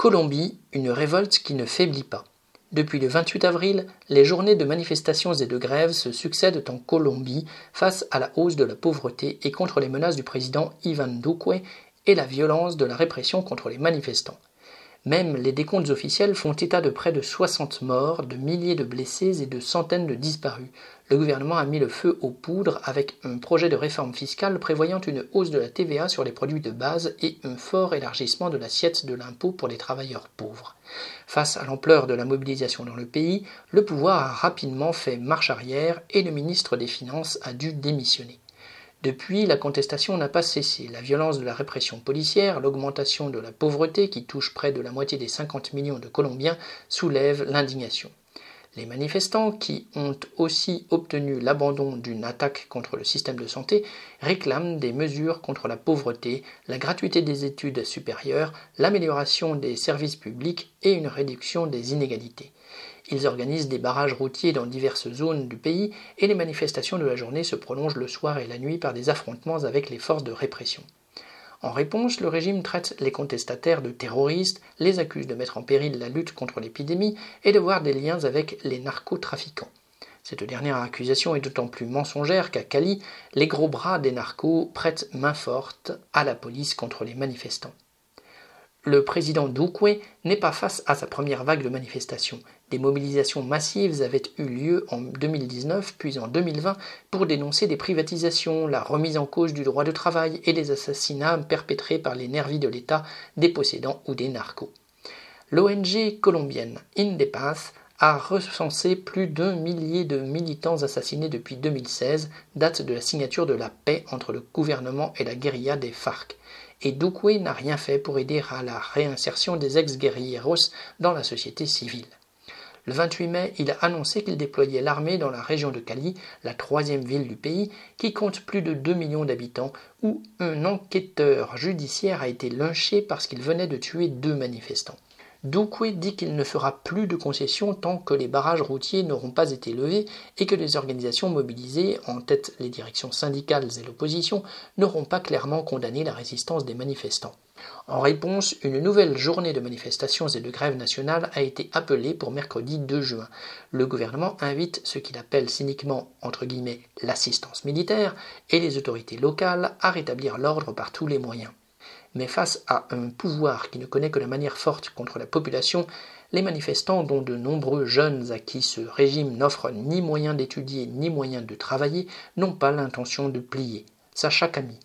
Colombie, une révolte qui ne faiblit pas. Depuis le 28 avril, les journées de manifestations et de grèves se succèdent en Colombie face à la hausse de la pauvreté et contre les menaces du président Ivan Duque et la violence de la répression contre les manifestants. Même les décomptes officiels font état de près de 60 morts, de milliers de blessés et de centaines de disparus. Le gouvernement a mis le feu aux poudres avec un projet de réforme fiscale prévoyant une hausse de la TVA sur les produits de base et un fort élargissement de l'assiette de l'impôt pour les travailleurs pauvres. Face à l'ampleur de la mobilisation dans le pays, le pouvoir a rapidement fait marche arrière et le ministre des Finances a dû démissionner. Depuis, la contestation n'a pas cessé. La violence de la répression policière, l'augmentation de la pauvreté qui touche près de la moitié des 50 millions de Colombiens soulèvent l'indignation. Les manifestants, qui ont aussi obtenu l'abandon d'une attaque contre le système de santé, réclament des mesures contre la pauvreté, la gratuité des études supérieures, l'amélioration des services publics et une réduction des inégalités. Ils organisent des barrages routiers dans diverses zones du pays et les manifestations de la journée se prolongent le soir et la nuit par des affrontements avec les forces de répression. En réponse, le régime traite les contestataires de terroristes, les accuse de mettre en péril la lutte contre l'épidémie et de voir des liens avec les narcotrafiquants. Cette dernière accusation est d'autant plus mensongère qu'à Cali, les gros bras des narcos prêtent main forte à la police contre les manifestants. Le président Duque n'est pas face à sa première vague de manifestations. Des mobilisations massives avaient eu lieu en 2019 puis en 2020 pour dénoncer des privatisations, la remise en cause du droit de travail et les assassinats perpétrés par les nervis de l'État, des possédants ou des narcos. L'ONG colombienne Indepath a recensé plus d'un millier de militants assassinés depuis 2016, date de la signature de la paix entre le gouvernement et la guérilla des FARC et Duque n'a rien fait pour aider à la réinsertion des ex-guerrilleros dans la société civile. Le 28 mai, il a annoncé qu'il déployait l'armée dans la région de Cali, la troisième ville du pays, qui compte plus de 2 millions d'habitants, où un enquêteur judiciaire a été lynché parce qu'il venait de tuer deux manifestants. Douquet dit qu'il ne fera plus de concessions tant que les barrages routiers n'auront pas été levés et que les organisations mobilisées, en tête les directions syndicales et l'opposition, n'auront pas clairement condamné la résistance des manifestants. En réponse, une nouvelle journée de manifestations et de grève nationale a été appelée pour mercredi 2 juin. Le gouvernement invite ce qu'il appelle cyniquement l'assistance militaire et les autorités locales à rétablir l'ordre par tous les moyens. Mais face à un pouvoir qui ne connaît que la manière forte contre la population, les manifestants, dont de nombreux jeunes à qui ce régime n'offre ni moyen d'étudier ni moyen de travailler, n'ont pas l'intention de plier. Sacha Camille.